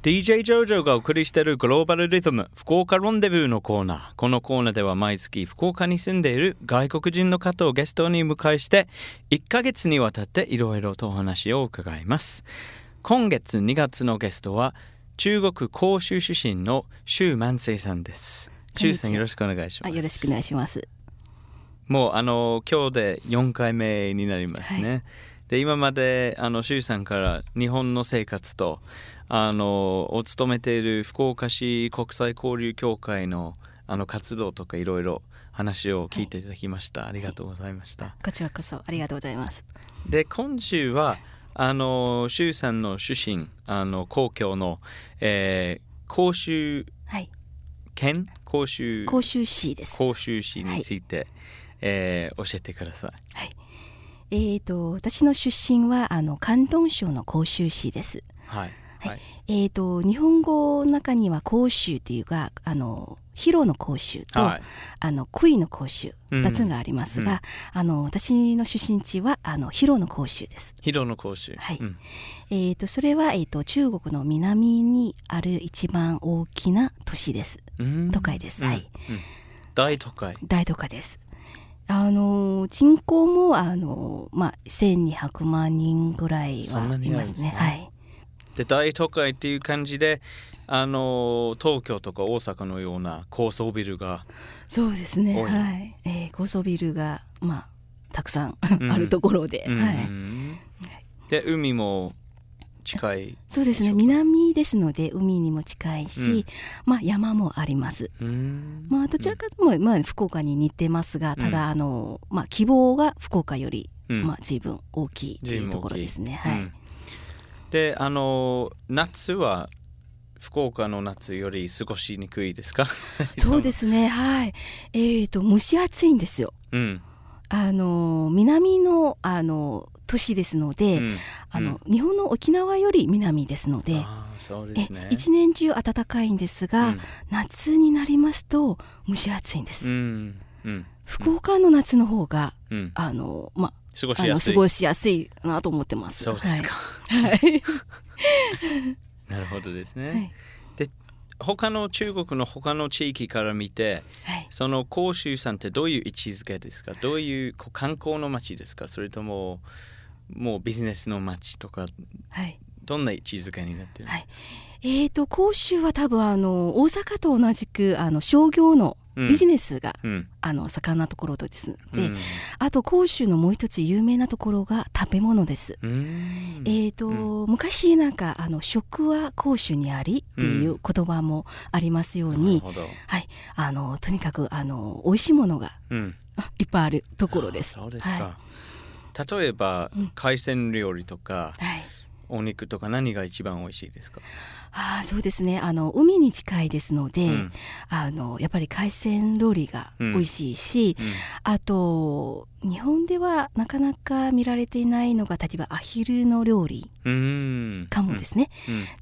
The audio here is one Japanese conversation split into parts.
DJ ジョジョがお送りしているグローバルリズム福岡ロンデブーのコーナー。このコーナーでは毎月福岡に住んでいる外国人の方をゲストに迎えして1ヶ月にわたっていろいろとお話を伺います。今月2月のゲストは中国広州出身の周万世さんです。周さんよろしくお願いします。よろしくお願いします。もうあの今日で4回目になりますね、はい、で今まであの周さんから日本の生活とあのお勤めている福岡市国際交流協会のあの活動とかいろいろ話を聞いていただきました、はい、ありがとうございました、こちらこそありがとうございますで今週はあの周さんの出身あの皇居の、えー、甲州県、甲州甲州市です。甲州市について、はい、えー、教えてください。はいえーと、私の出身はあの広東省の甲州市です。はい。はい、えっ、ー、と日本語の中には甲州というかあの広の甲州と、はい、あの杭の甲州二つがありますが、うん、あの私の出身地はあの広の甲州です。広の甲州。はい。うん、えっ、とそれはえっ、ー、と中国の南にある一番大きな都市です。都会です。はい、大都会。大都会です。あの人口もあのまあ1200万人ぐらいはいますね。はい。で大都会っていう感じであの東京とか大阪のような高層ビルがそうですね。はい、えー、高層ビルがまあたくさ ん。あるところで、うん、はい、で海も近い。そうですね。南ですので海にも近いし、うん、まあ山もあります。まあどちらかとも、まあ、福岡に似てますがただ、あのまあ希望が福岡より、まあ随分大きいというところですね。はい、であの夏は福岡の夏より過ごしにくいですか？そうですね。はい。えーと、蒸し暑いんですよ、うん、あの南のあの都市ですので、うん、あの、うん、日本の沖縄より南ですのでね、一年中暖かいんですが、うん、夏になりますと蒸し暑いんです、福岡の夏の方が、あのま過ごしやすい。過ごしやすいなと思ってます。そうですか。はい。なるほどですね。はい、で他の中国の他の地域から見て、はい、その広州さんってどういう位置づけですか？どういう観光の街ですか？それとももうビジネスの街とか、はい、どんな位置づけになってるんですか、はい。えーと、甲州は多分あの大阪と同じくあの商業のビジネスが、うん、あの盛んなところですで、うん、あと甲州のもう一つ有名なところが食べ物です。えーと、うん、昔なんかあの食は甲州にありっていう言葉もありますように、はい、あのとにかくあの美味しいものが、いっぱいあるところです。そうですか、はい、例えば、海鮮料理とか、はい。お肉とか何が一番美味しいですか？あそうですね。あの海に近いですので、うん、あのやっぱり海鮮料理が美味しいし、うん。うん、あと日本ではなかなか見られていないのが例えばアヒルの料理かもですね。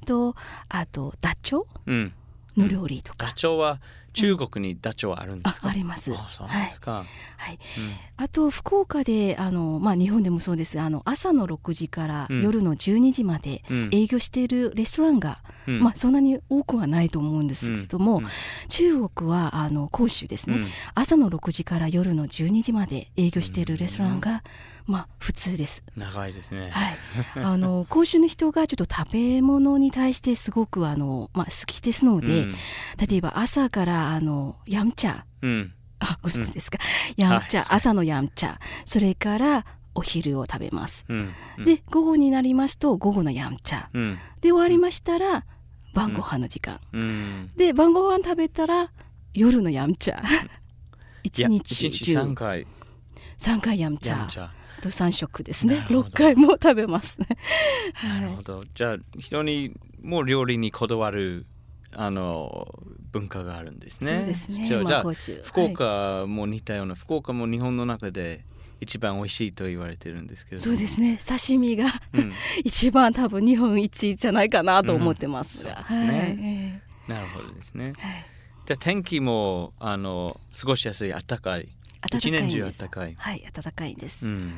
とあとダチョウの料理とか。ダチョウは中国にダチョウあるんですか、あります。あそうですか。はい。うん、あと福岡であのまあ日本でもそうです。あの朝の6時から夜の12時まで営業しているレストランが、うん、まあそんなに多くはないと思うんですけども、うん、中国はあの広州ですね、朝の6時から夜の12時まで営業しているレストランが、まあ普通です。長いですね。はい。あの 広州の人がちょっと食べ物に対してすごくあのまあ好きですので、うん、例えば朝からあのヤムチャ、うん、あご存知ですか、うん、ヤムチャ、はい、朝のヤムチャ、それからお昼を食べます。うん。うん、で午後になりますと午後のヤムチャ、うん、で終わりましたら晩ご飯の時間、うん、で晩ご飯食べたら夜のヤムチャ。一日中。3回。3回ヤムチャ。と3食ですね。6回も食べますね。なるほど、じゃあ人にも料理にこだわるあの文化があるんですね。そうですね。じゃあ,、じゃあ福岡も似たような、はい、福岡も日本の中で一番美味しいと言われてるんですけどそうですね。刺身が、うん、一番多分日本一じゃないかなと思ってますが、うん、すね、はい、なるほどですね、はい、じゃあ天気もあの過ごしやすい暖かい。一年中暖かい。はい暖かいです、うん。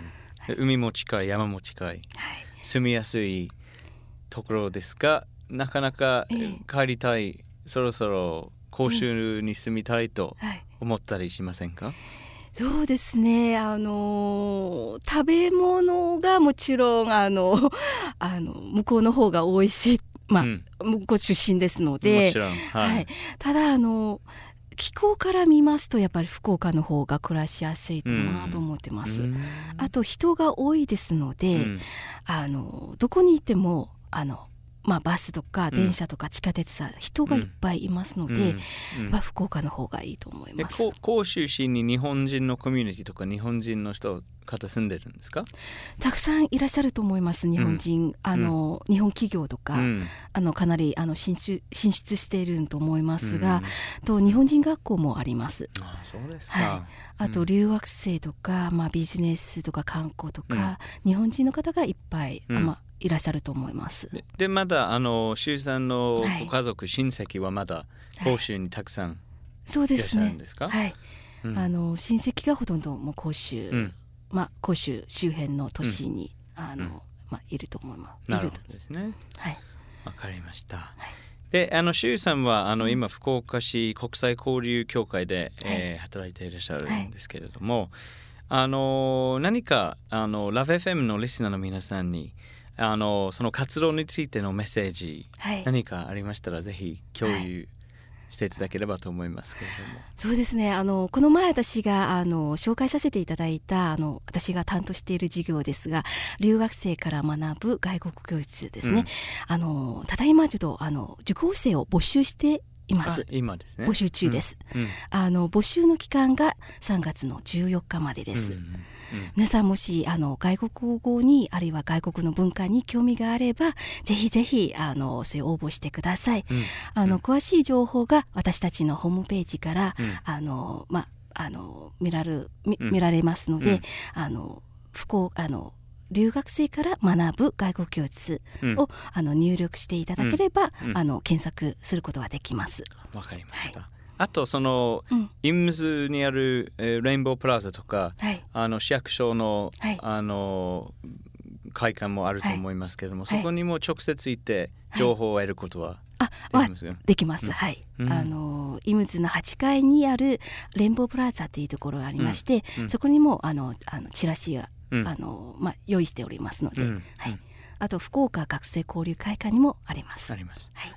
海も近い山も近い、住みやすいところですがなかなか帰りたい、えー、そろそろ甲州に住みたいと思ったりしませんか、はいそうですね。あの食べ物がもちろんあの あの向こうの方が美味しいまあ、うん、向こう出身ですので、はい、はい、ただあの気候から見ますとやっぱり福岡の方が暮らしやすいとなと思ってます。うん、あと人が多いですので、うん、あのどこにいてもあのまあ、バスとか電車とか地下鉄は人がいっぱいいますので、まあ、福岡の方がいいと思います。甲州市に日本人のコミュニティとか日本人の人方住んでるんですか？たくさんいらっしゃると思います日本人、うん、あの、うん、日本企業とか、うん、あのかなりあの進出進出していると思いますが、と日本人学校もあります。あそうですか、はい、あと留学生とか、まあ、ビジネスとか観光とか、日本人の方がいっぱい、まあ、いらっしゃると思います。でまだあの周さんのご家族、はい、親戚はまだ甲州にたくさん、はい、そうですね。はい。うん、あの親戚がほとんどもう甲州、うん、まあ甲州周辺の都市に、うん、あの、まあいると思います。なるほどですね。はい。わかりました。はい。であの周さんはあの、今福岡市国際交流協会で、はい、えー、働いていらっしゃるんですけれども、あの何かあのラブ FM のリスナーの皆さんにあのその活動についてのメッセージ、はい、何かありましたらぜひ共有していただければと思いますけれども、そうですね。あのこの前私があの紹介させていただいたあの私が担当している授業ですが留学生から学ぶ外国教室ですね、うん、あのただいまちょっとあの受講生を募集しています。今ですね。募集中です、うん。うん、あの募集の期間が3月の14日までです、うん皆さんもしあの外国語にあるいは外国の文化に興味があればぜひぜひあのそういう応募してください、うん、あの詳しい情報が私たちのホームページから、あのまあの見られ見見られますので、あの不幸あの留学生から学ぶ外国教室を、うん、あの入力していただければ、うん、あの検索することができます。わかりました。はい。あとその、うん、イムズにある、えー、レインボープラザとか、はい、あの市役所の、はい、あの会館もあると思いますけれども、はい、そこにも直接行って情報を得ることはできますよ、できます、うん、はい、うん、あのイムズの8階にあるレインボープラザというところがありまして、そこにもあのあのチラシが、あのまあ、用意しておりますので、はいあと福岡学生交流会館にもあります。あります。はい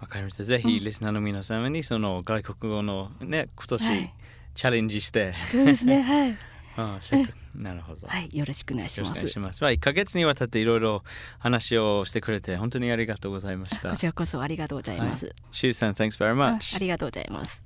わかりました。ぜひリスナーの皆様にその外国語のね今年、はい、チャレンジして、そうですね。はい。あなるほど。はい、よろしくお願いします。お願いします。まあ一ヶ月にわたっていろいろ話をしてくれて本当にありがとうございました。こちらこそありがとうございます。シュウさん、thanks very much。ありがとうございます。